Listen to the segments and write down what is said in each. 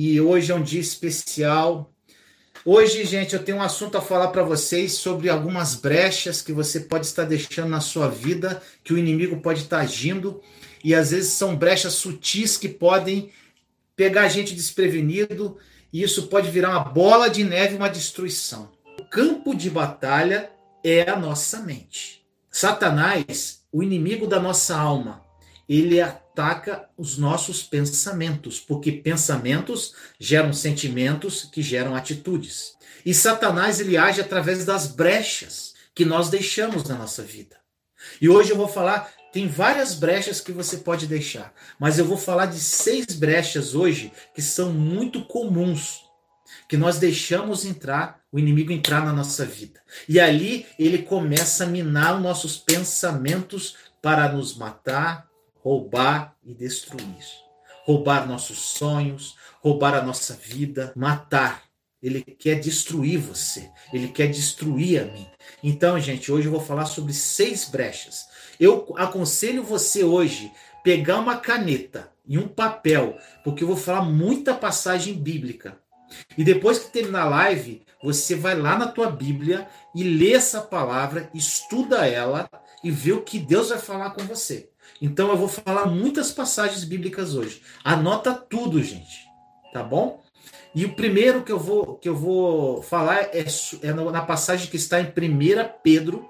e hoje é um dia especial. Hoje, gente, eu tenho um assunto a falar para vocês sobre algumas brechas que você pode estar deixando na sua vida, que o inimigo pode estar agindo, e às vezes são brechas sutis que podem pegar a gente desprevenido, e isso pode virar uma bola de neve, uma destruição. O campo de batalha é a nossa mente. Satanás, o inimigo da nossa alma, ele ataca os nossos pensamentos, porque pensamentos geram sentimentos que geram atitudes. E Satanás ele age através das brechas que nós deixamos na nossa vida. E hoje eu vou falar, tem várias brechas que você pode deixar, mas eu vou falar de seis brechas hoje que são muito comuns, que nós deixamos entrar, o inimigo entrar na nossa vida. E ali ele começa a minar os nossos pensamentos para nos matar, roubar e destruir. Roubar nossos sonhos, roubar a nossa vida, matar. Ele quer destruir você, ele quer destruir a mim. Então, gente, hoje eu vou falar sobre seis brechas. Eu aconselho você hoje pegar uma caneta e um papel, porque eu vou falar muita passagem bíblica. E depois que terminar a live, você vai lá na tua Bíblia e lê essa palavra, estuda ela e vê o que Deus vai falar com você. Então eu vou falar muitas passagens bíblicas hoje. Anota tudo, gente. Tá bom? E o primeiro que eu vou, que eu vou falar é, é na passagem que está em 1 Pedro,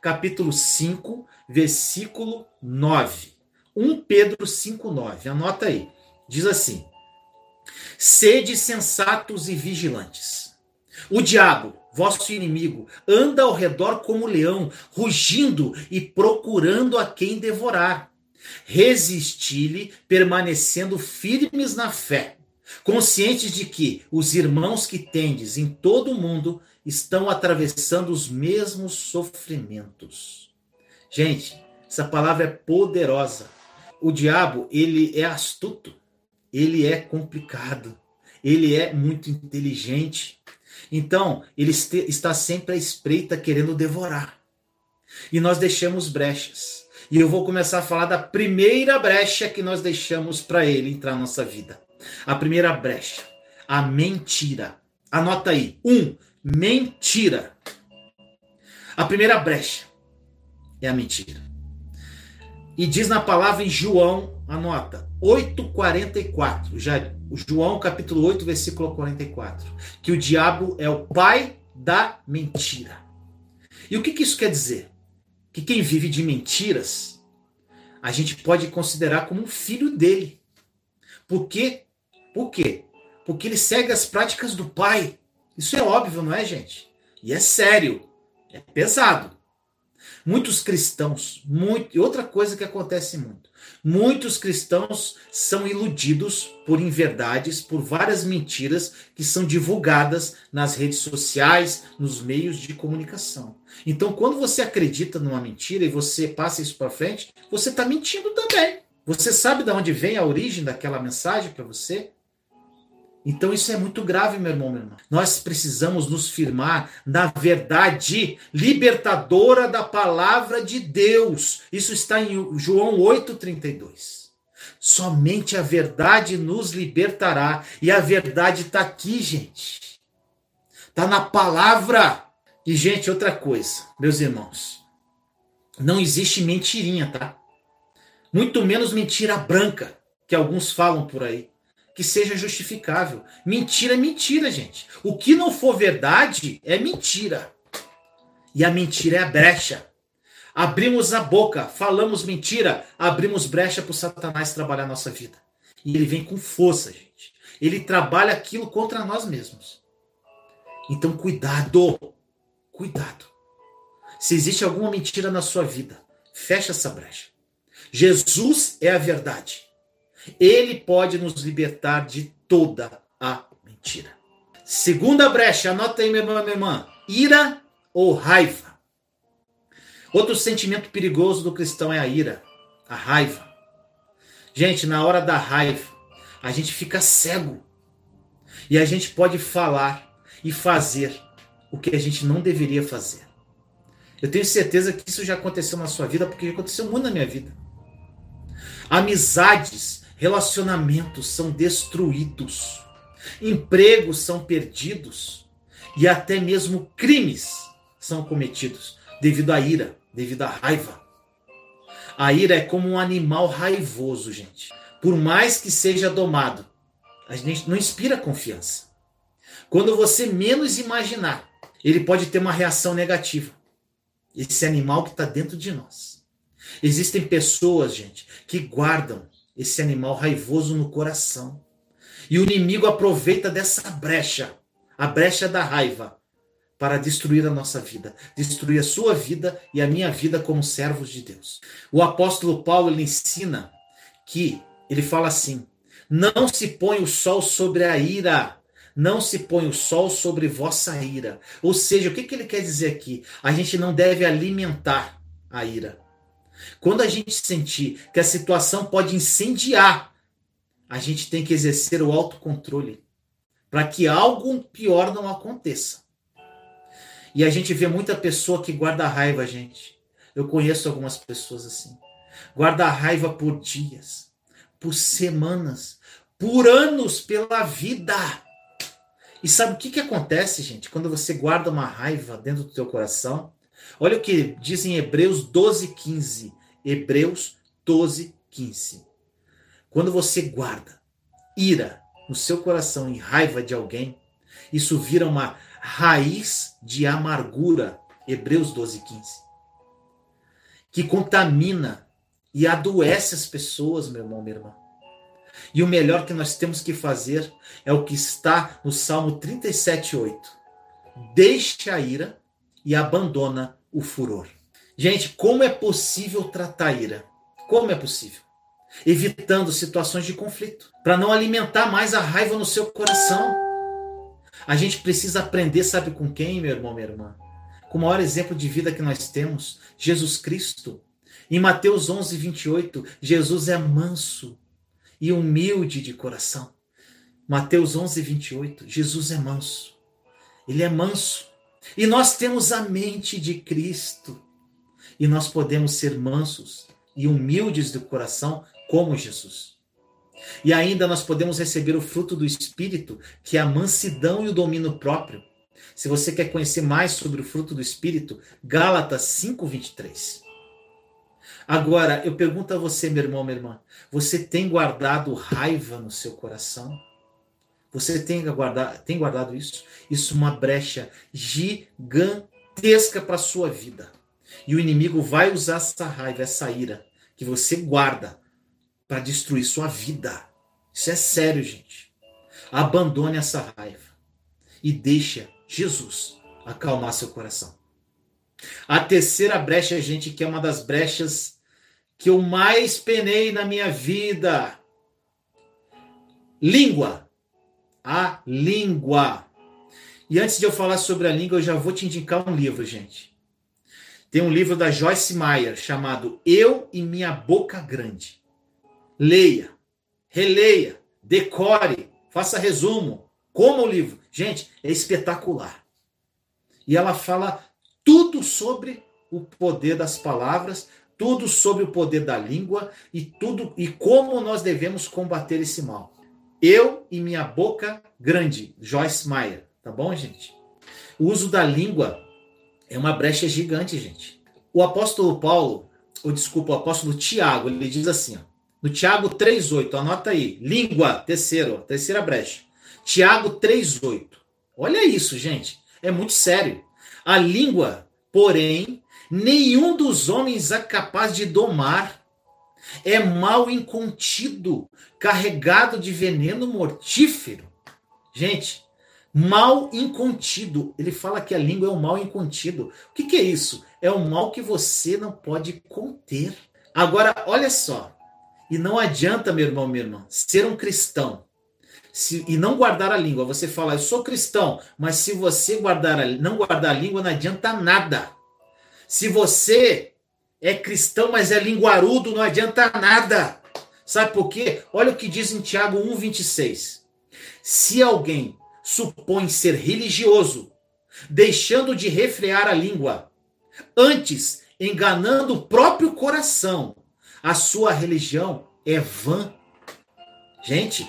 capítulo 5, versículo 9. 1 Pedro 5, 9. Anota aí. Diz assim: Sede sensatos e vigilantes. O diabo, vosso inimigo, anda ao redor como leão, rugindo e procurando a quem devorar. Resisti-lhe, permanecendo firmes na fé, conscientes de que os irmãos que tendes em todo o mundo estão atravessando os mesmos sofrimentos. Gente, essa palavra é poderosa. O diabo, ele é astuto, ele é complicado, ele é muito inteligente, então, ele está sempre à espreita querendo devorar. E nós deixamos brechas. E eu vou começar a falar da primeira brecha que nós deixamos para ele entrar na nossa vida. A primeira brecha, a mentira. Anota aí. Um, mentira. A primeira brecha é a mentira. E diz na palavra em João, anota, 8,44. Já, João capítulo 8, versículo 44. Que o diabo é o pai da mentira. E o que, que isso quer dizer? Que quem vive de mentiras, a gente pode considerar como um filho dele. Por quê? Por quê? Porque ele segue as práticas do pai. Isso é óbvio, não é, gente? E é sério. É pesado. Muitos cristãos, muito, e outra coisa que acontece muito, muitos cristãos são iludidos por inverdades, por várias mentiras que são divulgadas nas redes sociais, nos meios de comunicação. Então, quando você acredita numa mentira e você passa isso para frente, você está mentindo também. Você sabe de onde vem a origem daquela mensagem para você? Então isso é muito grave, meu irmão, meu irmão. Nós precisamos nos firmar na verdade libertadora da palavra de Deus. Isso está em João 8:32. Somente a verdade nos libertará e a verdade está aqui, gente. Está na palavra. E gente, outra coisa, meus irmãos, não existe mentirinha, tá? Muito menos mentira branca que alguns falam por aí que seja justificável. Mentira é mentira, gente. O que não for verdade é mentira. E a mentira é a brecha. Abrimos a boca, falamos mentira, abrimos brecha para o Satanás trabalhar a nossa vida. E ele vem com força, gente. Ele trabalha aquilo contra nós mesmos. Então, cuidado. Cuidado. Se existe alguma mentira na sua vida, fecha essa brecha. Jesus é a verdade. Ele pode nos libertar de toda a mentira. Segunda brecha, anota aí, minha irmã, minha irmã. Ira ou raiva. Outro sentimento perigoso do cristão é a ira, a raiva. Gente, na hora da raiva, a gente fica cego. E a gente pode falar e fazer o que a gente não deveria fazer. Eu tenho certeza que isso já aconteceu na sua vida, porque aconteceu muito na minha vida. Amizades Relacionamentos são destruídos empregos são perdidos e até mesmo crimes são cometidos devido à ira, devido à raiva. A ira é como um animal raivoso, gente. Por mais que seja domado, a gente não inspira confiança. Quando você menos imaginar, ele pode ter uma reação negativa. Esse animal que está dentro de nós. Existem pessoas, gente, que guardam esse animal raivoso no coração. E o inimigo aproveita dessa brecha, a brecha da raiva, para destruir a nossa vida, destruir a sua vida e a minha vida como servos de Deus. O apóstolo Paulo ele ensina que ele fala assim: não se põe o sol sobre a ira, não se põe o sol sobre vossa ira. Ou seja, o que, que ele quer dizer aqui? A gente não deve alimentar a ira. Quando a gente sentir que a situação pode incendiar, a gente tem que exercer o autocontrole para que algo pior não aconteça. E a gente vê muita pessoa que guarda raiva, gente. Eu conheço algumas pessoas assim. Guarda raiva por dias, por semanas, por anos, pela vida. E sabe o que, que acontece, gente, quando você guarda uma raiva dentro do teu coração? Olha o que diz em Hebreus 12, 15. Hebreus 12, 15. Quando você guarda ira no seu coração e raiva de alguém, isso vira uma raiz de amargura. Hebreus 12, 15. Que contamina e adoece as pessoas, meu irmão, minha irmã. E o melhor que nós temos que fazer é o que está no Salmo 37:8. Deixe a ira e abandona o furor. Gente, como é possível tratar ira? Como é possível? Evitando situações de conflito, para não alimentar mais a raiva no seu coração. A gente precisa aprender, sabe com quem, meu irmão, minha irmã? Com o maior exemplo de vida que nós temos, Jesus Cristo. Em Mateus 11, 28, Jesus é manso e humilde de coração. Mateus 11, 28. Jesus é manso. Ele é manso. E nós temos a mente de Cristo. E nós podemos ser mansos e humildes de coração como Jesus. E ainda nós podemos receber o fruto do Espírito, que é a mansidão e o domínio próprio. Se você quer conhecer mais sobre o fruto do Espírito, Gálatas 5:23. Agora, eu pergunto a você, meu irmão, minha irmã, você tem guardado raiva no seu coração? Você tem guardado, tem guardado isso? Isso é uma brecha gigantesca para a sua vida. E o inimigo vai usar essa raiva, essa ira que você guarda para destruir sua vida. Isso é sério, gente. Abandone essa raiva e deixa Jesus acalmar seu coração. A terceira brecha, gente, que é uma das brechas que eu mais penei na minha vida. Língua. A língua. E antes de eu falar sobre a língua, eu já vou te indicar um livro, gente. Tem um livro da Joyce Meyer chamado Eu e Minha Boca Grande. Leia, releia, decore, faça resumo, coma o livro. Gente, é espetacular. E ela fala tudo sobre o poder das palavras, tudo sobre o poder da língua e tudo e como nós devemos combater esse mal. Eu e minha boca grande, Joyce Meyer, tá bom, gente? O uso da língua é uma brecha gigante, gente. O apóstolo Paulo, ou desculpa, o apóstolo Tiago, ele diz assim, ó, no Tiago 3:8, anota aí, língua, terceiro, terceira brecha. Tiago 3:8. Olha isso, gente. É muito sério. A língua, porém, nenhum dos homens é capaz de domar. É mal incontido, carregado de veneno mortífero. Gente, mal incontido. Ele fala que a língua é um mal incontido. O que, que é isso? É um mal que você não pode conter. Agora, olha só. E não adianta, meu irmão, minha irmã, ser um cristão se, e não guardar a língua. Você fala, eu sou cristão, mas se você guardar a, não guardar a língua, não adianta nada. Se você é cristão, mas é linguarudo, não adianta nada. Sabe por quê? Olha o que diz em Tiago 1,26. Se alguém supõe ser religioso, deixando de refrear a língua, antes enganando o próprio coração, a sua religião é vã. Gente,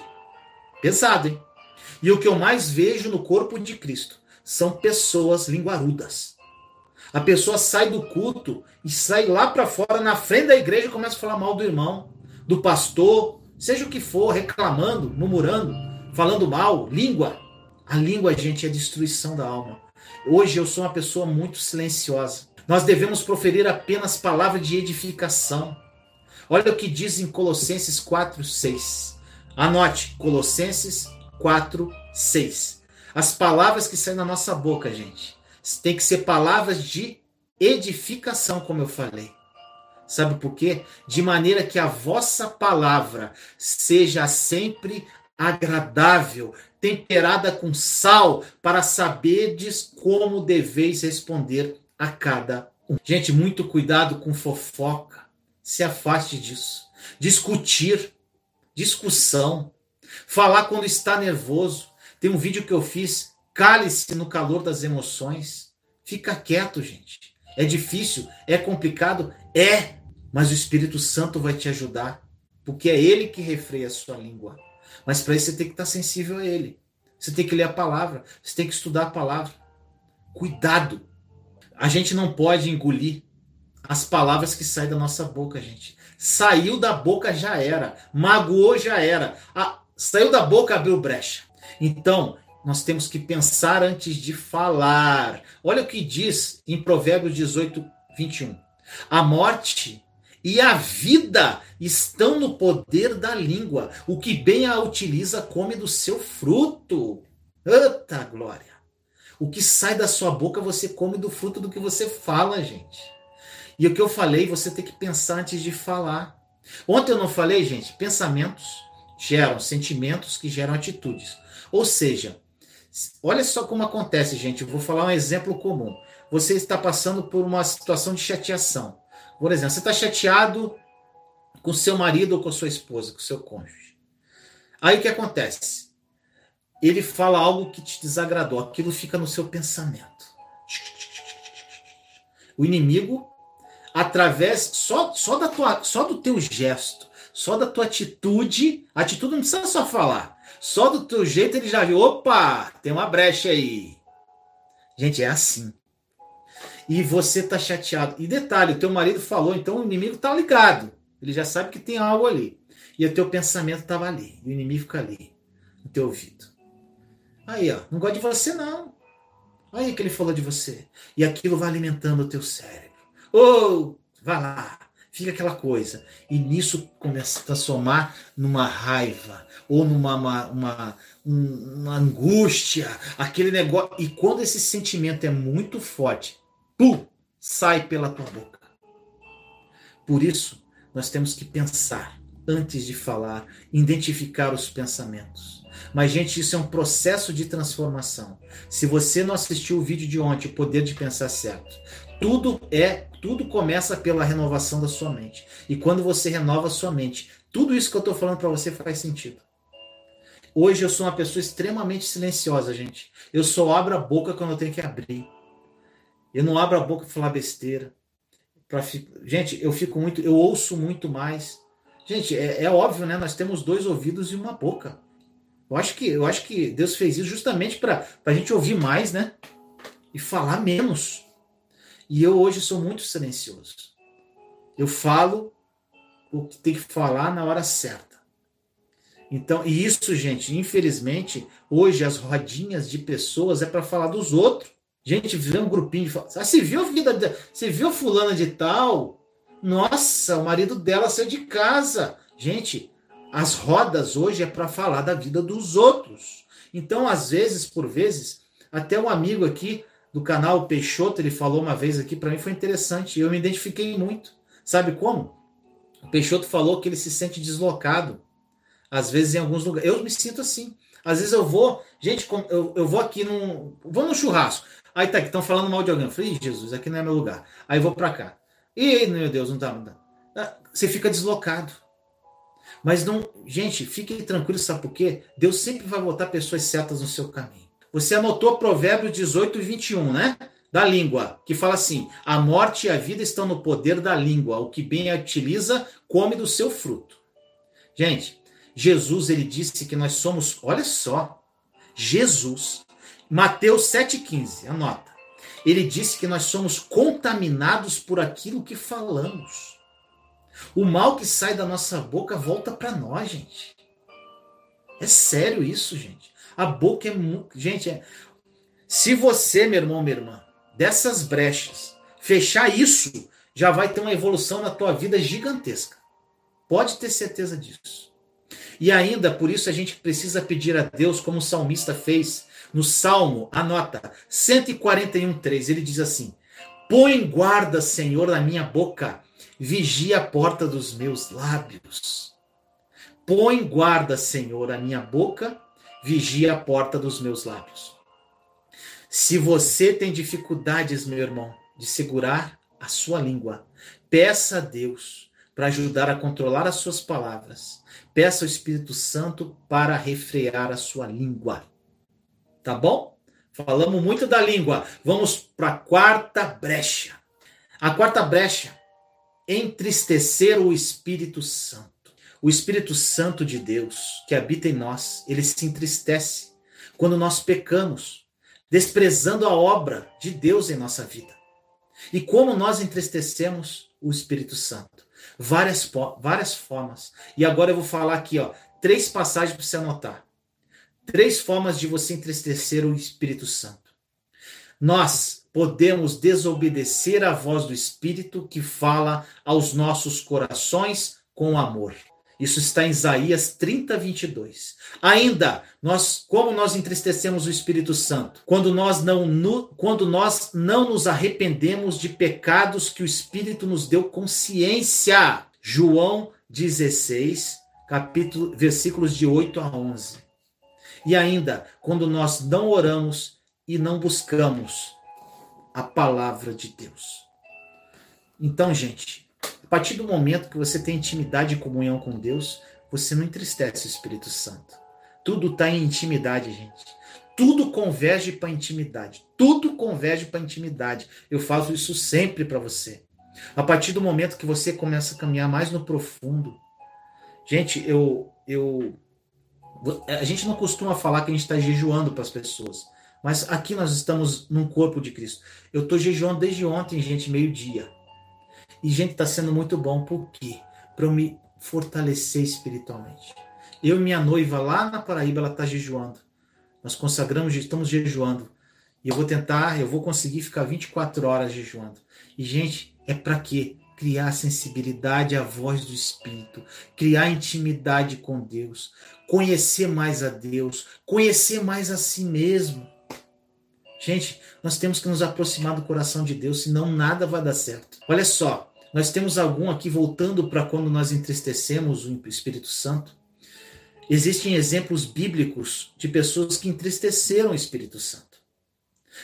Pesado, hein? E o que eu mais vejo no corpo de Cristo são pessoas linguarudas. A pessoa sai do culto e sai lá para fora, na frente da igreja, e começa a falar mal do irmão, do pastor, seja o que for, reclamando, murmurando, falando mal, língua. A língua, gente, é destruição da alma. Hoje eu sou uma pessoa muito silenciosa. Nós devemos proferir apenas palavras de edificação. Olha o que diz em Colossenses 4, 6. Anote, Colossenses 4, 6. As palavras que saem da nossa boca, gente, tem que ser palavras de edificação, como eu falei. Sabe por quê? De maneira que a vossa palavra seja sempre agradável, temperada com sal, para saberdes como deveis responder a cada um. Gente, muito cuidado com fofoca. Se afaste disso. Discutir, discussão, falar quando está nervoso. Tem um vídeo que eu fiz, cale-se no calor das emoções. Fica quieto, gente. É difícil, é complicado, é, mas o Espírito Santo vai te ajudar, porque é ele que refreia a sua língua. Mas para isso você tem que estar sensível a ele. Você tem que ler a palavra, você tem que estudar a palavra. Cuidado. A gente não pode engolir as palavras que saem da nossa boca, gente. Saiu da boca já era, magoou já era. A, saiu da boca abriu brecha. Então, nós temos que pensar antes de falar. Olha o que diz em Provérbios 18, 21. A morte e a vida estão no poder da língua. O que bem a utiliza come do seu fruto. Eita glória! O que sai da sua boca você come do fruto do que você fala, gente. E o que eu falei, você tem que pensar antes de falar. Ontem eu não falei, gente, pensamentos geram sentimentos que geram atitudes. Ou seja, olha só como acontece, gente. Eu vou falar um exemplo comum. Você está passando por uma situação de chateação. Por exemplo, você está chateado com seu marido ou com sua esposa, com seu cônjuge. Aí o que acontece? Ele fala algo que te desagradou, aquilo fica no seu pensamento. O inimigo, através só, só, da tua, só do teu gesto, só da tua atitude, atitude não precisa só falar, só do teu jeito ele já viu, opa, tem uma brecha aí. Gente, é assim e você tá chateado. E detalhe, o teu marido falou, então o inimigo tá ligado. Ele já sabe que tem algo ali. E o teu pensamento estava ali. E o inimigo fica ali, no teu ouvido. Aí, ó, não gosta de você, não. Aí que ele falou de você. E aquilo vai alimentando o teu cérebro. Ou, oh, vai lá, fica aquela coisa. E nisso começa a transformar numa raiva, ou numa uma, uma, uma angústia, aquele negócio. E quando esse sentimento é muito forte, pum, sai pela tua boca. Por isso, nós temos que pensar antes de falar, identificar os pensamentos. Mas, gente, isso é um processo de transformação. Se você não assistiu o vídeo de ontem, o poder de pensar certo, tudo é, tudo começa pela renovação da sua mente. E quando você renova a sua mente, tudo isso que eu estou falando para você faz sentido. Hoje eu sou uma pessoa extremamente silenciosa, gente. Eu só abro a boca quando eu tenho que abrir. Eu não abro a boca para falar besteira. Pra, gente, eu fico muito, eu ouço muito mais. Gente, é, é, óbvio, né? Nós temos dois ouvidos e uma boca. Eu acho que, eu acho que Deus fez isso justamente para a gente ouvir mais, né? E falar menos. E eu hoje sou muito silencioso. Eu falo o que tem que falar na hora certa. Então, e isso, gente, infelizmente, hoje as rodinhas de pessoas é para falar dos outros. Gente, vê um grupinho de. Ah, você viu a vida. Você viu fulana de tal? Nossa, o marido dela saiu de casa. Gente, as rodas hoje é para falar da vida dos outros. Então, às vezes, por vezes, até um amigo aqui do canal Peixoto, ele falou uma vez aqui para mim, foi interessante. Eu me identifiquei muito. Sabe como? O Peixoto falou que ele se sente deslocado. Às vezes, em alguns lugares. Eu me sinto assim. Às vezes eu vou, gente, eu, eu vou aqui num. Vou no churrasco. Aí tá estão falando mal de alguém. Eu falei, Jesus, aqui não é meu lugar. Aí vou para cá. E, meu Deus, não tá, não tá. Ah, você fica deslocado. Mas não, gente, fique tranquilo, sabe por quê? Deus sempre vai botar pessoas certas no seu caminho. Você anotou Provérbios 18 e 21, né? Da língua, que fala assim: a morte e a vida estão no poder da língua. O que bem a utiliza, come do seu fruto. Gente, Jesus ele disse que nós somos, olha só, Jesus, Mateus 7,15, anota. Ele disse que nós somos contaminados por aquilo que falamos. O mal que sai da nossa boca volta para nós, gente. É sério isso, gente. A boca é muito. Gente, é... se você, meu irmão, minha irmã, dessas brechas, fechar isso, já vai ter uma evolução na tua vida gigantesca. Pode ter certeza disso. E ainda por isso a gente precisa pedir a Deus, como o salmista fez no Salmo, anota, 141:3, ele diz assim: Põe guarda, Senhor, na minha boca, vigia a porta dos meus lábios. Põe guarda, Senhor, a minha boca, vigia a porta dos meus lábios. Se você tem dificuldades, meu irmão, de segurar a sua língua, peça a Deus para ajudar a controlar as suas palavras. Peça ao Espírito Santo para refrear a sua língua. Tá bom? Falamos muito da língua. Vamos para a quarta brecha. A quarta brecha, entristecer o Espírito Santo. O Espírito Santo de Deus, que habita em nós, ele se entristece quando nós pecamos, desprezando a obra de Deus em nossa vida. E como nós entristecemos o Espírito Santo? várias, várias formas. E agora eu vou falar aqui, ó, três passagens para você anotar. Três formas de você entristecer o Espírito Santo. Nós podemos desobedecer a voz do Espírito que fala aos nossos corações com amor. Isso está em Isaías 30, 22. Ainda, nós, como nós entristecemos o Espírito Santo? Quando nós não, no, quando nós não nos arrependemos de pecados que o Espírito nos deu consciência. João 16, capítulo, versículos de 8 a 11. E ainda, quando nós não oramos e não buscamos a palavra de Deus. Então, gente, a partir do momento que você tem intimidade e comunhão com Deus, você não entristece o Espírito Santo. Tudo está em intimidade, gente. Tudo converge para intimidade. Tudo converge para intimidade. Eu faço isso sempre para você. A partir do momento que você começa a caminhar mais no profundo. Gente, eu, eu a gente não costuma falar que a gente está jejuando para as pessoas. Mas aqui nós estamos num corpo de Cristo. Eu estou jejuando desde ontem, gente, meio-dia. E, gente, está sendo muito bom. Por quê? Para eu me fortalecer espiritualmente. Eu e minha noiva lá na Paraíba, ela está jejuando. Nós consagramos, estamos jejuando. E eu vou tentar, eu vou conseguir ficar 24 horas jejuando. E, gente, é para quê? Criar sensibilidade à voz do Espírito, criar intimidade com Deus, conhecer mais a Deus, conhecer mais a si mesmo. Gente, nós temos que nos aproximar do coração de Deus, senão nada vai dar certo. Olha só, nós temos algum aqui voltando para quando nós entristecemos o Espírito Santo. Existem exemplos bíblicos de pessoas que entristeceram o Espírito Santo.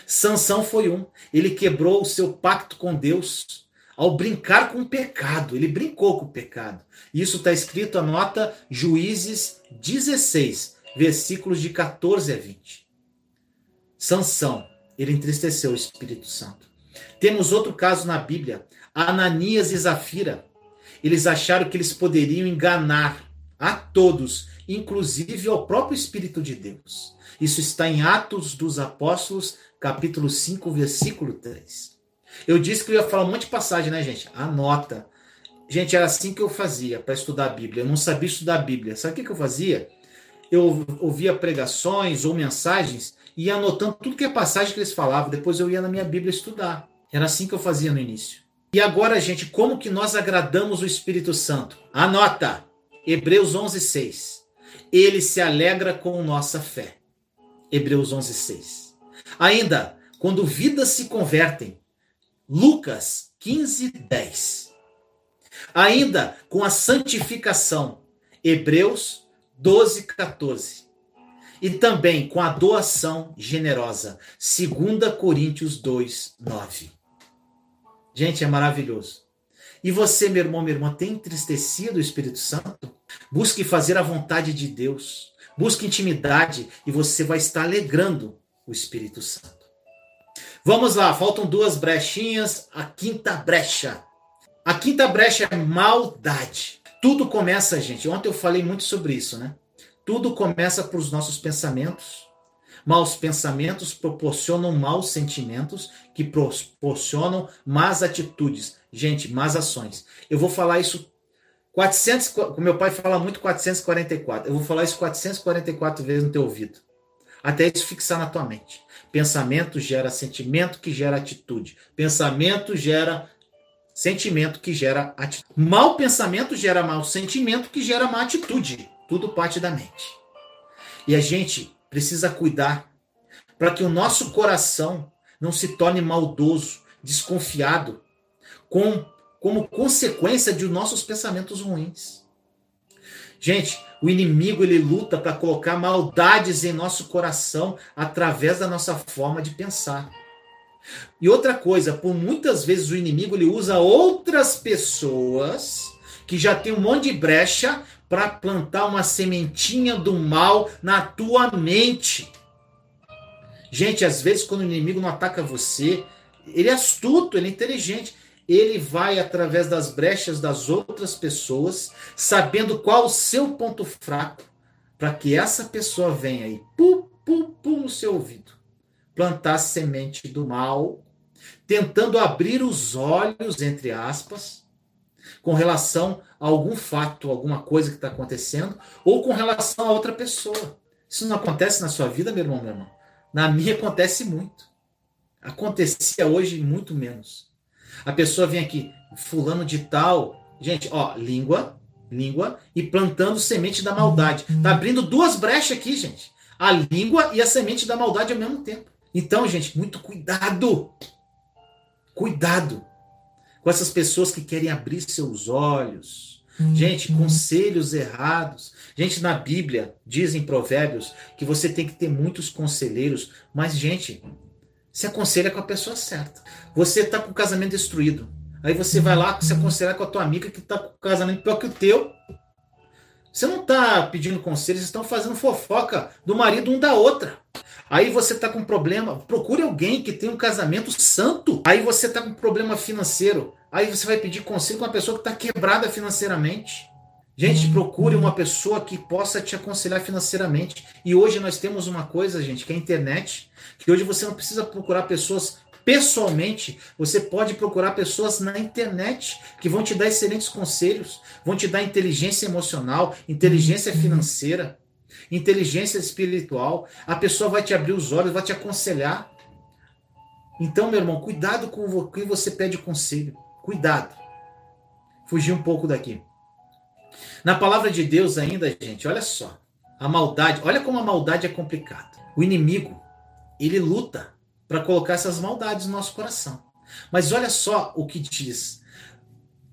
Sansão foi um. Ele quebrou o seu pacto com Deus ao brincar com o pecado. Ele brincou com o pecado. Isso está escrito, anota Juízes 16, versículos de 14 a 20. Sansão, ele entristeceu o Espírito Santo. Temos outro caso na Bíblia, Ananias e Zafira. Eles acharam que eles poderiam enganar a todos, inclusive ao próprio Espírito de Deus. Isso está em Atos dos Apóstolos, capítulo 5, versículo 3. Eu disse que eu ia falar um monte de passagem, né, gente? Anota. Gente, era assim que eu fazia para estudar a Bíblia. Eu não sabia estudar a Bíblia. Sabe o que, eu fazia? Eu ouvia pregações ou mensagens ia anotando tudo que é passagem que eles falavam. Depois eu ia na minha Bíblia estudar. Era assim que eu fazia no início. E agora, gente, como que nós agradamos o Espírito Santo? Anota! Hebreus 11:6. Ele se alegra com nossa fé. Hebreus 11:6. Ainda, quando vidas se convertem. Lucas 15:10. Ainda com a santificação. Hebreus 12:14 e também com a doação generosa. 2 Coríntios 2, 9. Gente, é maravilhoso. E você, meu irmão, minha irmã, tem entristecido o Espírito Santo? Busque fazer a vontade de Deus. Busque intimidade e você vai estar alegrando o Espírito Santo. Vamos lá, faltam duas brechinhas. A quinta brecha. A quinta brecha é maldade. Tudo começa, gente. Ontem eu falei muito sobre isso, né? Tudo começa por os nossos pensamentos. Maus pensamentos proporcionam maus sentimentos, que proporcionam más atitudes. Gente, más ações. Eu vou falar isso 400, meu pai fala muito 444. Eu vou falar isso 444 vezes no teu ouvido. Até isso fixar na tua mente. Pensamento gera sentimento que gera atitude. Pensamento gera sentimento que gera atitude. Mal pensamento gera mau sentimento que gera má atitude. Tudo parte da mente. E a gente precisa cuidar para que o nosso coração não se torne maldoso, desconfiado, com, como consequência de nossos pensamentos ruins. Gente, o inimigo ele luta para colocar maldades em nosso coração através da nossa forma de pensar. E outra coisa, por muitas vezes o inimigo ele usa outras pessoas que já tem um monte de brecha para plantar uma sementinha do mal na tua mente. Gente, às vezes quando o inimigo não ataca você, ele é astuto, ele é inteligente. Ele vai através das brechas das outras pessoas, sabendo qual o seu ponto fraco, para que essa pessoa venha aí, pu, pu, pu, no seu ouvido, plantar semente do mal, tentando abrir os olhos, entre aspas, com relação a algum fato, alguma coisa que está acontecendo, ou com relação a outra pessoa. Isso não acontece na sua vida, meu irmão, meu irmão? Na minha acontece muito. Acontecia hoje muito menos. A pessoa vem aqui, fulano de tal. Gente, ó, língua, língua e plantando semente da maldade. Tá abrindo duas brechas aqui, gente. A língua e a semente da maldade ao mesmo tempo. Então, gente, muito cuidado. Cuidado com essas pessoas que querem abrir seus olhos. Uhum. Gente, conselhos errados. Gente, na Bíblia, dizem provérbios que você tem que ter muitos conselheiros, mas, gente, se aconselha com a pessoa certa. Você está com o casamento destruído. Aí você vai lá se aconselhar com a tua amiga que está com o casamento pior que o teu. Você não está pedindo conselho, vocês estão fazendo fofoca do marido um da outra. Aí você está com problema, procure alguém que tenha um casamento santo. Aí você está com problema financeiro. Aí você vai pedir conselho com uma pessoa que está quebrada financeiramente. Gente, uhum. procure uma pessoa que possa te aconselhar financeiramente. E hoje nós temos uma coisa, gente, que é a internet, que hoje você não precisa procurar pessoas pessoalmente, você pode procurar pessoas na internet que vão te dar excelentes conselhos, vão te dar inteligência emocional, inteligência uhum. financeira inteligência espiritual. A pessoa vai te abrir os olhos, vai te aconselhar. Então, meu irmão, cuidado com quem você pede conselho. Cuidado. Fugir um pouco daqui. Na palavra de Deus ainda, gente, olha só. A maldade, olha como a maldade é complicada. O inimigo, ele luta para colocar essas maldades no nosso coração. Mas olha só o que diz.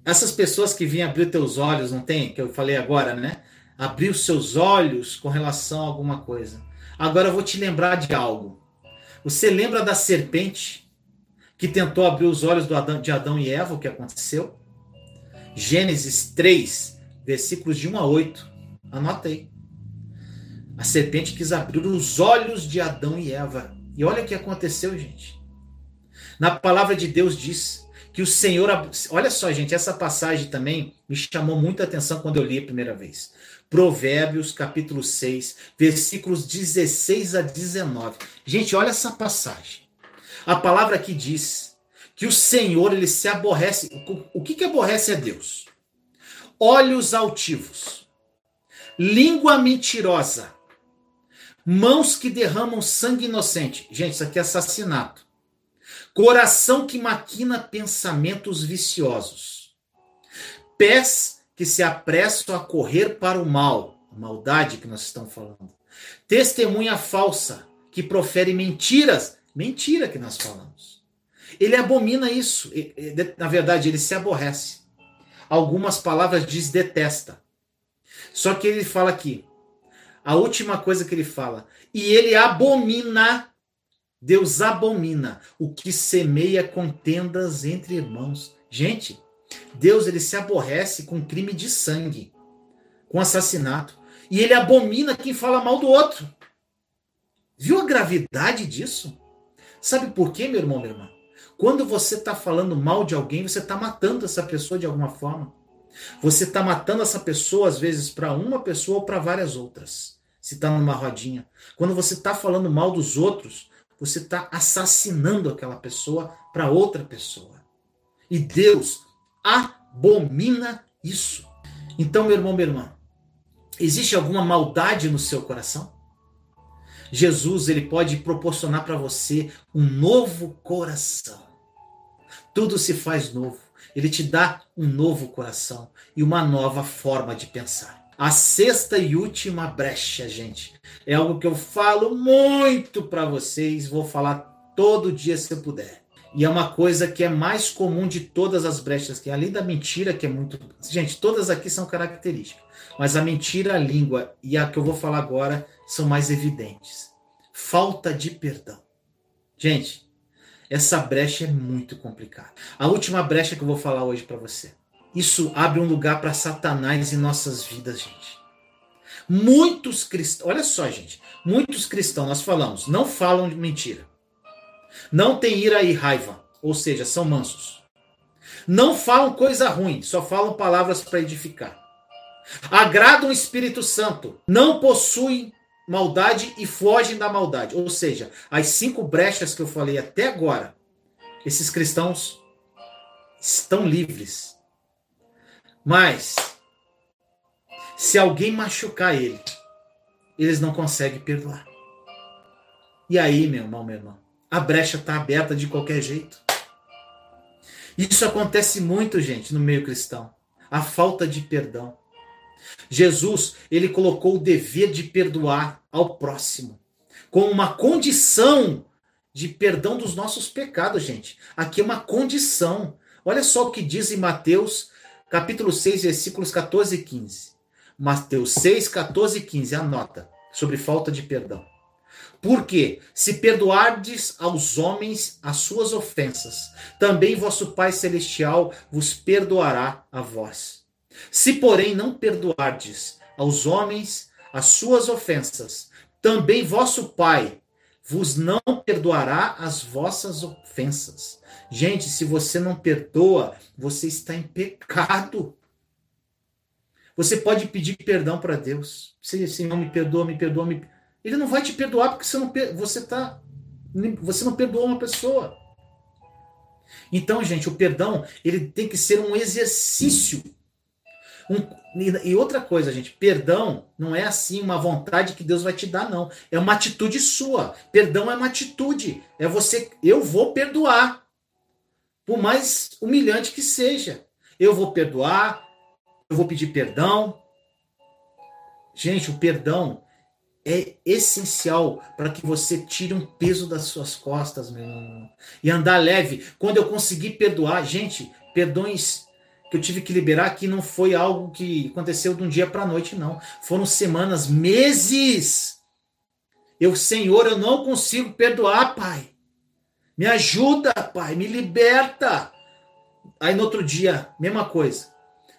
Essas pessoas que vêm abrir teus olhos, não tem? Que eu falei agora, né? abrir os seus olhos com relação a alguma coisa. Agora eu vou te lembrar de algo. Você lembra da serpente que tentou abrir os olhos de Adão e Eva, o que aconteceu? Gênesis 3, versículos de 1 a 8. Anota aí. A serpente quis abrir os olhos de Adão e Eva. E olha o que aconteceu, gente. Na palavra de Deus diz que o Senhor. Olha só, gente, essa passagem também me chamou muita atenção quando eu li a primeira vez. Provérbios, capítulo 6, versículos 16 a 19. Gente, olha essa passagem. A palavra aqui diz que o Senhor, ele se aborrece. O que, que aborrece a Deus? Olhos altivos, língua mentirosa, mãos que derramam sangue inocente. Gente, isso aqui é assassinato. Coração que maquina pensamentos viciosos. Pés que se apressam a correr para o mal, a maldade que nós estamos falando. Testemunha falsa, que profere mentiras, mentira que nós falamos. Ele abomina isso, na verdade, ele se aborrece. Algumas palavras diz detesta. Só que ele fala aqui, a última coisa que ele fala, e ele abomina, Deus abomina o que semeia contendas entre irmãos. Gente, Deus ele se aborrece com crime de sangue, com assassinato, e ele abomina quem fala mal do outro. Viu a gravidade disso? Sabe por quê, meu irmão, minha irmã? Quando você está falando mal de alguém, você está matando essa pessoa de alguma forma. Você está matando essa pessoa, às vezes, para uma pessoa ou para várias outras. Se está numa rodinha. Quando você está falando mal dos outros, você está assassinando aquela pessoa para outra pessoa. E Deus abomina isso. Então, meu irmão, minha irmã, existe alguma maldade no seu coração? Jesus, ele pode proporcionar para você um novo coração. Tudo se faz novo. Ele te dá um novo coração e uma nova forma de pensar. A sexta e última brecha, gente, é algo que eu falo muito para vocês, vou falar todo dia se eu puder. E é uma coisa que é mais comum de todas as brechas, que além da mentira, que é muito. Gente, todas aqui são características. Mas a mentira, a língua e a que eu vou falar agora são mais evidentes. Falta de perdão. Gente, essa brecha é muito complicada. A última brecha que eu vou falar hoje para você. Isso abre um lugar para Satanás em nossas vidas, gente. Muitos cristãos, olha só, gente, muitos cristãos, nós falamos, não falam de mentira. Não tem ira e raiva, ou seja, são mansos. Não falam coisa ruim, só falam palavras para edificar. Agradam o Espírito Santo, não possuem maldade e fogem da maldade. Ou seja, as cinco brechas que eu falei até agora, esses cristãos estão livres. Mas, se alguém machucar ele, eles não conseguem perdoar. E aí, meu irmão, meu irmão, a brecha está aberta de qualquer jeito. Isso acontece muito, gente, no meio cristão. A falta de perdão. Jesus, ele colocou o dever de perdoar ao próximo, como uma condição de perdão dos nossos pecados, gente. Aqui é uma condição. Olha só o que diz em Mateus, capítulo 6, versículos 14 e 15. Mateus 6, 14 e 15, anota, sobre falta de perdão. Porque se perdoardes aos homens as suas ofensas, também vosso Pai celestial vos perdoará a vós. Se, porém, não perdoardes aos homens as suas ofensas, também vosso Pai vos não perdoará as vossas ofensas. Gente, se você não perdoa, você está em pecado. Você pode pedir perdão para Deus. Se Senhor me perdoa, me perdoa, me... Ele não vai te perdoar porque você não você tá você não perdoou uma pessoa. Então, gente, o perdão, ele tem que ser um exercício um, e outra coisa, gente, perdão não é assim uma vontade que Deus vai te dar, não. É uma atitude sua. Perdão é uma atitude. É você, eu vou perdoar. Por mais humilhante que seja. Eu vou perdoar, eu vou pedir perdão. Gente, o perdão é essencial para que você tire um peso das suas costas, meu irmão. E andar leve. Quando eu conseguir perdoar, gente, perdões que eu tive que liberar que não foi algo que aconteceu de um dia para a noite, não. Foram semanas, meses. Eu, Senhor, eu não consigo perdoar, Pai. Me ajuda, Pai, me liberta. Aí no outro dia, mesma coisa.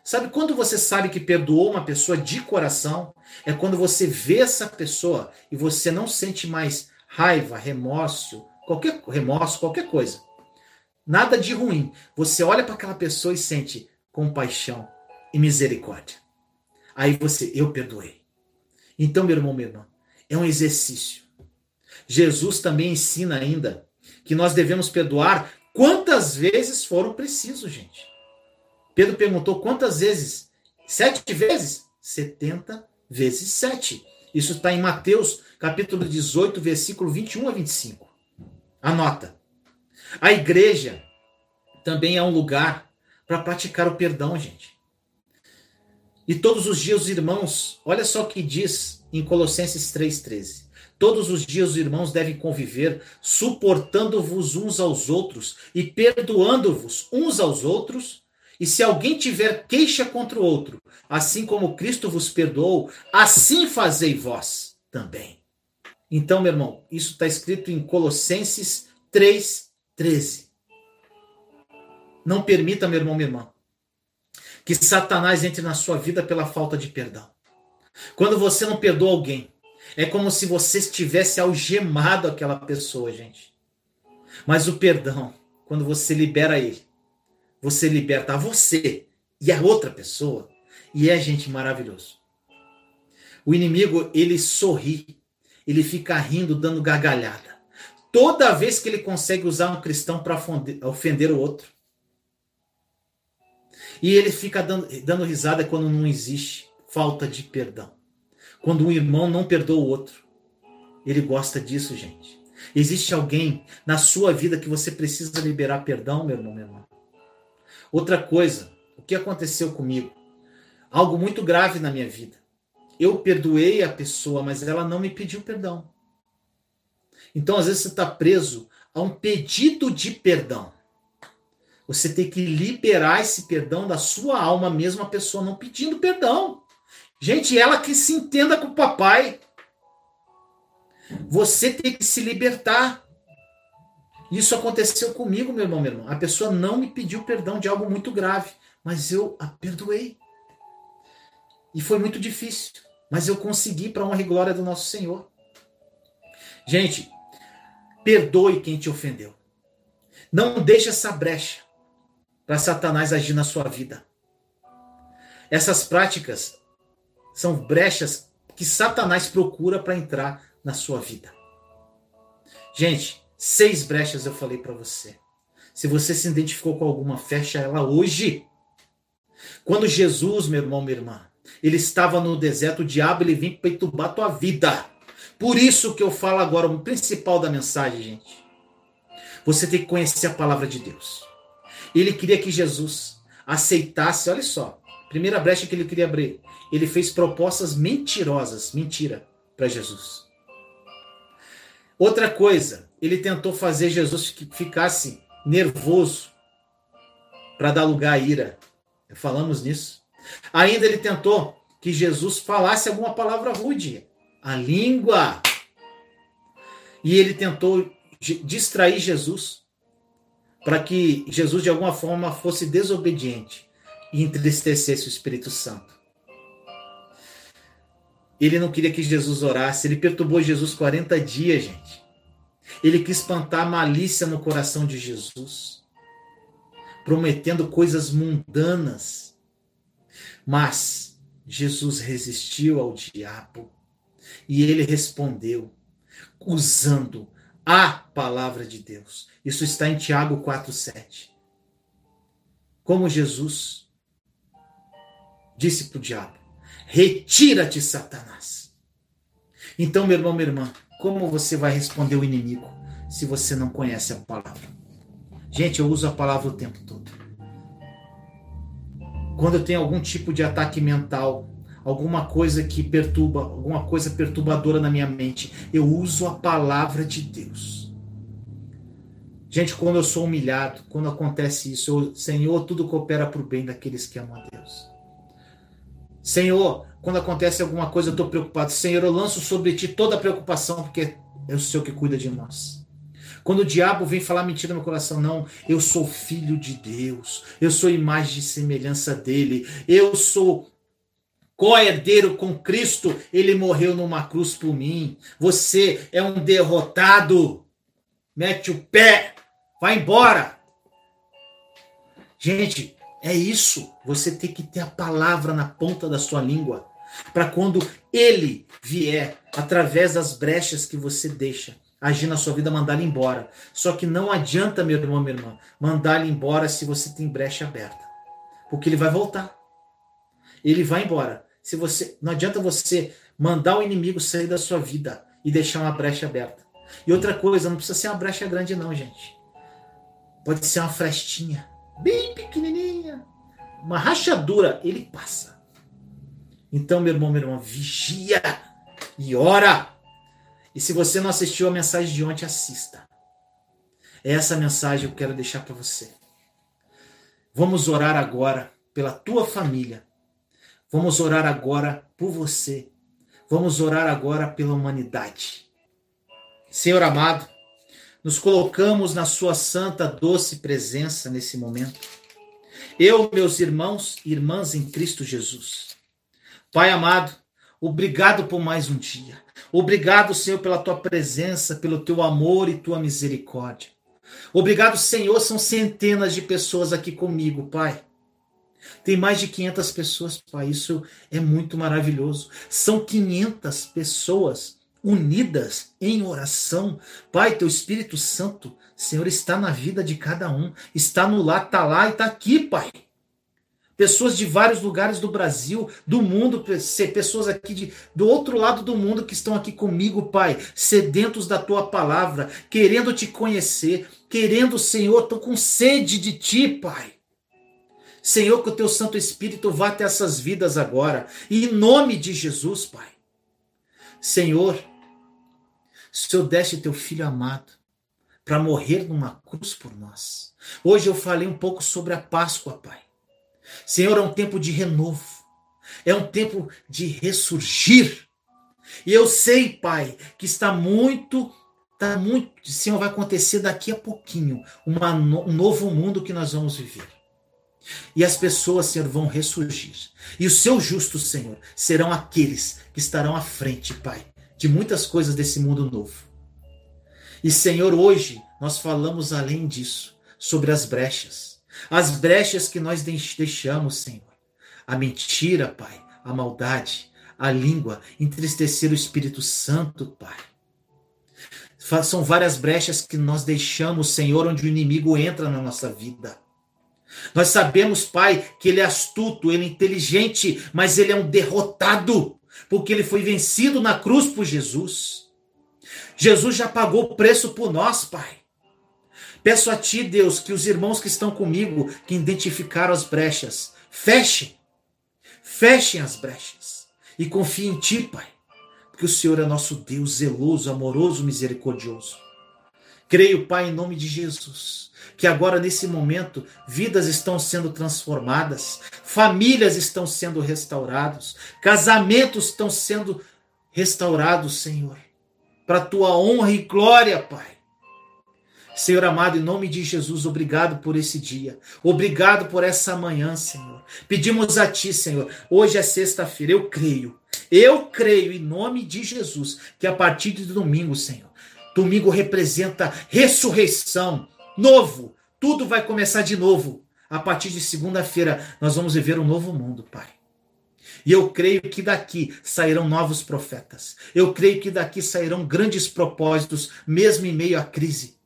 Sabe quando você sabe que perdoou uma pessoa de coração? É quando você vê essa pessoa e você não sente mais raiva, remorso, qualquer remorso, qualquer coisa. Nada de ruim. Você olha para aquela pessoa e sente: compaixão e misericórdia. Aí você, eu perdoei. Então, meu irmão, minha irmã, é um exercício. Jesus também ensina ainda que nós devemos perdoar quantas vezes foram preciso, gente. Pedro perguntou quantas vezes? Sete vezes? Setenta vezes sete. Isso está em Mateus, capítulo 18, versículo 21 a 25. Anota. A igreja também é um lugar para praticar o perdão, gente. E todos os dias os irmãos, olha só o que diz em Colossenses 3,13. Todos os dias os irmãos devem conviver, suportando-vos uns aos outros e perdoando-vos uns aos outros. E se alguém tiver queixa contra o outro, assim como Cristo vos perdoou, assim fazei vós também. Então, meu irmão, isso está escrito em Colossenses 3,13. Não permita, meu irmão, minha irmã, que Satanás entre na sua vida pela falta de perdão. Quando você não perdoa alguém, é como se você tivesse algemado aquela pessoa, gente. Mas o perdão, quando você libera ele, você liberta você e a outra pessoa, e é gente maravilhoso. O inimigo, ele sorri, ele fica rindo, dando gargalhada. Toda vez que ele consegue usar um cristão para ofender o outro. E ele fica dando, dando risada quando não existe falta de perdão. Quando um irmão não perdoa o outro. Ele gosta disso, gente. Existe alguém na sua vida que você precisa liberar perdão, meu irmão, meu irmão. Outra coisa, o que aconteceu comigo? Algo muito grave na minha vida. Eu perdoei a pessoa, mas ela não me pediu perdão. Então, às vezes, você está preso a um pedido de perdão. Você tem que liberar esse perdão da sua alma, mesmo a pessoa não pedindo perdão. Gente, ela que se entenda com o papai. Você tem que se libertar. Isso aconteceu comigo, meu irmão, meu irmão. A pessoa não me pediu perdão de algo muito grave, mas eu a perdoei. E foi muito difícil, mas eu consegui para honra e glória do nosso Senhor. Gente, perdoe quem te ofendeu. Não deixe essa brecha para Satanás agir na sua vida. Essas práticas são brechas que Satanás procura para entrar na sua vida. Gente, seis brechas eu falei para você. Se você se identificou com alguma, fecha ela hoje. Quando Jesus, meu irmão, minha irmã, ele estava no deserto, o diabo ele vem perturbar a tua vida. Por isso que eu falo agora, o principal da mensagem, gente. Você tem que conhecer a palavra de Deus. Ele queria que Jesus aceitasse, olha só, primeira brecha que ele queria abrir. Ele fez propostas mentirosas, mentira, para Jesus. Outra coisa, ele tentou fazer Jesus que ficasse nervoso para dar lugar à ira. Falamos nisso. Ainda ele tentou que Jesus falasse alguma palavra rude. A língua. E ele tentou distrair Jesus para que Jesus de alguma forma fosse desobediente e entristecesse o Espírito Santo. Ele não queria que Jesus orasse, ele perturbou Jesus 40 dias, gente. Ele quis espantar malícia no coração de Jesus, prometendo coisas mundanas. Mas Jesus resistiu ao diabo e ele respondeu usando a palavra de Deus. Isso está em Tiago 4:7. Como Jesus disse para o diabo: Retira-te, Satanás. Então, meu irmão, minha irmã, como você vai responder o inimigo se você não conhece a palavra? Gente, eu uso a palavra o tempo todo. Quando eu tenho algum tipo de ataque mental, alguma coisa que perturba, alguma coisa perturbadora na minha mente, eu uso a palavra de Deus. Gente, quando eu sou humilhado, quando acontece isso, eu, Senhor, tudo coopera para o bem daqueles que amam a Deus. Senhor, quando acontece alguma coisa, eu estou preocupado. Senhor, eu lanço sobre ti toda a preocupação, porque é o Senhor que cuida de nós. Quando o diabo vem falar mentira no meu coração, não, eu sou filho de Deus, eu sou imagem e semelhança dele, eu sou co-herdeiro com Cristo, ele morreu numa cruz por mim. Você é um derrotado. Mete o pé, vai embora. Gente, é isso. Você tem que ter a palavra na ponta da sua língua. Para quando ele vier, através das brechas que você deixa, agir na sua vida, mandar ele embora. Só que não adianta, meu irmão, minha irmã, mandar ele embora se você tem brecha aberta. Porque ele vai voltar. Ele vai embora. Se você Não adianta você mandar o inimigo sair da sua vida e deixar uma brecha aberta. E outra coisa, não precisa ser uma brecha grande, não, gente. Pode ser uma frestinha bem pequenininha, uma rachadura, ele passa. Então, meu irmão, meu irmão, vigia e ora. E se você não assistiu a mensagem de ontem, assista. É essa mensagem que eu quero deixar para você. Vamos orar agora pela tua família. Vamos orar agora por você. Vamos orar agora pela humanidade. Senhor amado, nos colocamos na sua santa, doce presença nesse momento. Eu, meus irmãos e irmãs em Cristo Jesus. Pai amado, obrigado por mais um dia. Obrigado, Senhor, pela tua presença, pelo teu amor e tua misericórdia. Obrigado, Senhor, são centenas de pessoas aqui comigo, Pai. Tem mais de 500 pessoas, Pai. Isso é muito maravilhoso. São 500 pessoas unidas em oração. Pai, teu Espírito Santo, Senhor, está na vida de cada um. Está no lá, está lá e está aqui, Pai. Pessoas de vários lugares do Brasil, do mundo, pessoas aqui de, do outro lado do mundo que estão aqui comigo, Pai, sedentos da tua palavra, querendo te conhecer, querendo, Senhor, estou com sede de ti, Pai. Senhor, que o teu Santo Espírito vá até essas vidas agora, e em nome de Jesus, Pai. Senhor, o Senhor deste teu filho amado para morrer numa cruz por nós. Hoje eu falei um pouco sobre a Páscoa, Pai. Senhor, é um tempo de renovo, é um tempo de ressurgir. E eu sei, Pai, que está muito, está muito, Senhor, vai acontecer daqui a pouquinho, uma, um novo mundo que nós vamos viver. E as pessoas, Senhor, vão ressurgir. E os seus justos, Senhor, serão aqueles que estarão à frente, Pai, de muitas coisas desse mundo novo. E, Senhor, hoje nós falamos além disso, sobre as brechas. As brechas que nós deixamos, Senhor. A mentira, Pai, a maldade, a língua, entristecer o Espírito Santo, Pai. São várias brechas que nós deixamos, Senhor, onde o inimigo entra na nossa vida. Nós sabemos, Pai, que ele é astuto, ele é inteligente, mas ele é um derrotado, porque ele foi vencido na cruz por Jesus. Jesus já pagou o preço por nós, Pai. Peço a Ti, Deus, que os irmãos que estão comigo, que identificaram as brechas, fechem, fechem as brechas e confiem em Ti, Pai, porque o Senhor é nosso Deus zeloso, amoroso, misericordioso. Creio, Pai, em nome de Jesus, que agora nesse momento vidas estão sendo transformadas, famílias estão sendo restauradas, casamentos estão sendo restaurados, Senhor, para tua honra e glória, Pai. Senhor amado, em nome de Jesus, obrigado por esse dia. Obrigado por essa manhã, Senhor. Pedimos a Ti, Senhor. Hoje é sexta-feira, eu creio. Eu creio em nome de Jesus que a partir de domingo, Senhor, Domingo representa ressurreição, novo. Tudo vai começar de novo. A partir de segunda-feira, nós vamos viver um novo mundo, Pai. E eu creio que daqui sairão novos profetas. Eu creio que daqui sairão grandes propósitos, mesmo em meio à crise.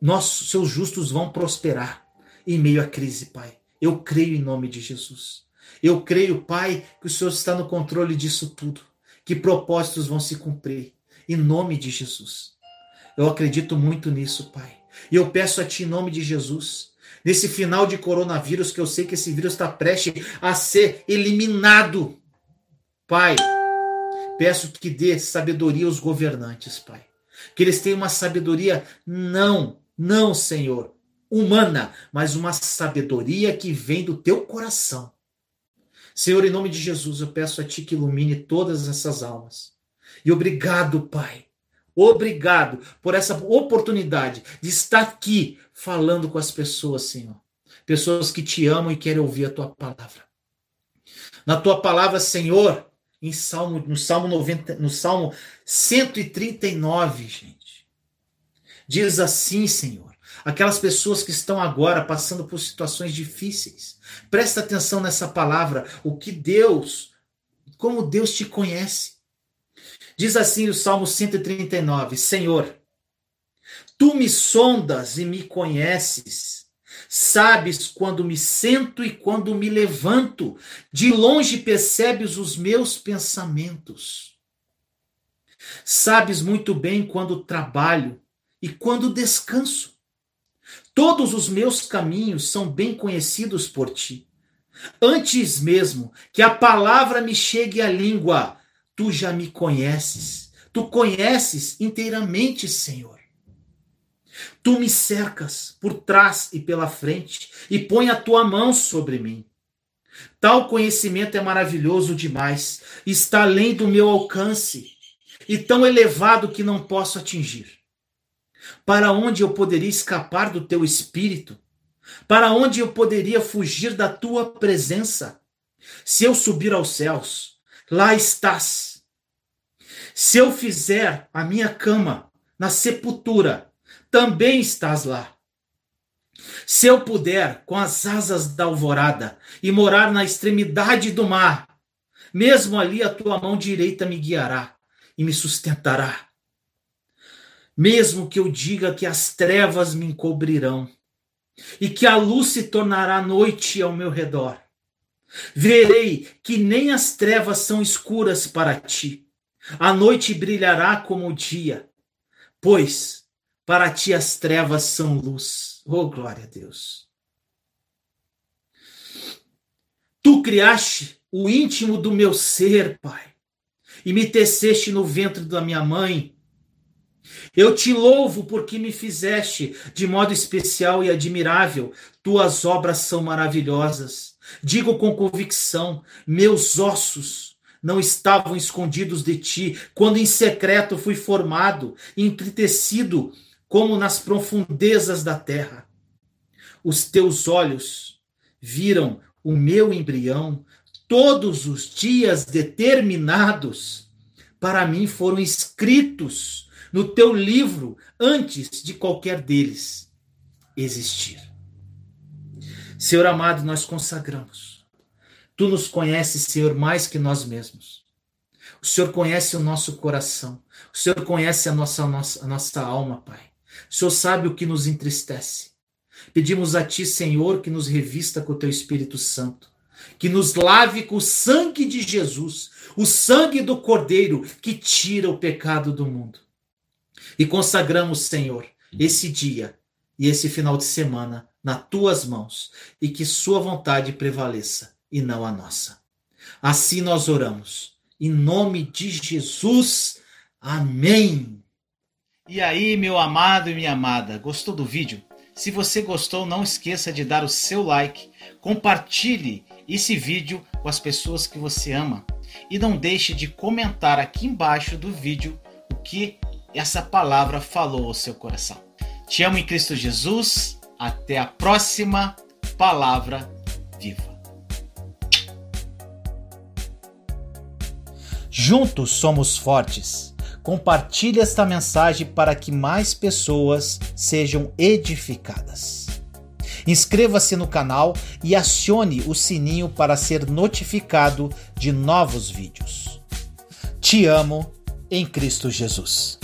Nossos seus justos vão prosperar em meio à crise, Pai. Eu creio em nome de Jesus. Eu creio, Pai, que o Senhor está no controle disso tudo, que propósitos vão se cumprir em nome de Jesus. Eu acredito muito nisso, Pai. E eu peço a Ti, em nome de Jesus, nesse final de coronavírus, que eu sei que esse vírus está prestes a ser eliminado. Pai, peço que dê sabedoria aos governantes, Pai. Que eles tenham uma sabedoria, não, não, Senhor, humana, mas uma sabedoria que vem do teu coração. Senhor, em nome de Jesus, eu peço a Ti que ilumine todas essas almas e obrigado, Pai. Obrigado por essa oportunidade de estar aqui falando com as pessoas, Senhor. Pessoas que te amam e querem ouvir a tua palavra. Na tua palavra, Senhor, em Salmo, no Salmo 90, no Salmo 139, gente. Diz assim, Senhor, aquelas pessoas que estão agora passando por situações difíceis. Presta atenção nessa palavra, o que Deus, como Deus te conhece. Diz assim o Salmo 139: Senhor, tu me sondas e me conheces. Sabes quando me sento e quando me levanto. De longe percebes os meus pensamentos. Sabes muito bem quando trabalho e quando descanso. Todos os meus caminhos são bem conhecidos por ti. Antes mesmo que a palavra me chegue à língua, Tu já me conheces. Tu conheces inteiramente, Senhor. Tu me cercas por trás e pela frente e põe a tua mão sobre mim. Tal conhecimento é maravilhoso demais, está além do meu alcance e tão elevado que não posso atingir. Para onde eu poderia escapar do teu espírito? Para onde eu poderia fugir da tua presença? Se eu subir aos céus, lá estás. Se eu fizer a minha cama na sepultura, também estás lá. Se eu puder, com as asas da alvorada, e morar na extremidade do mar, mesmo ali a tua mão direita me guiará e me sustentará. Mesmo que eu diga que as trevas me encobrirão e que a luz se tornará noite ao meu redor, verei que nem as trevas são escuras para ti. A noite brilhará como o dia, pois para ti as trevas são luz. Oh, glória a Deus. Tu criaste o íntimo do meu ser, Pai, e me teceste no ventre da minha mãe. Eu te louvo porque me fizeste de modo especial e admirável. Tuas obras são maravilhosas. Digo com convicção: meus ossos não estavam escondidos de ti, quando em secreto fui formado, entretecido como nas profundezas da terra. Os teus olhos viram o meu embrião, todos os dias determinados para mim foram escritos no teu livro antes de qualquer deles existir. Senhor amado, nós consagramos. Tu nos conheces, Senhor, mais que nós mesmos. O Senhor conhece o nosso coração. O Senhor conhece a nossa, a nossa, a nossa alma, Pai. O Senhor sabe o que nos entristece. Pedimos a Ti, Senhor, que nos revista com o Teu Espírito Santo, que nos lave com o sangue de Jesus, o sangue do Cordeiro que tira o pecado do mundo. E consagramos, Senhor, esse dia e esse final de semana nas Tuas mãos e que Sua vontade prevaleça e não a nossa. Assim nós oramos. Em nome de Jesus. Amém. E aí, meu amado e minha amada, gostou do vídeo? Se você gostou, não esqueça de dar o seu like, compartilhe esse vídeo com as pessoas que você ama e não deixe de comentar aqui embaixo do vídeo o que essa palavra falou ao seu coração. Te amo em Cristo Jesus. Até a próxima palavra viva. Juntos somos fortes. Compartilhe esta mensagem para que mais pessoas sejam edificadas. Inscreva-se no canal e acione o sininho para ser notificado de novos vídeos. Te amo em Cristo Jesus.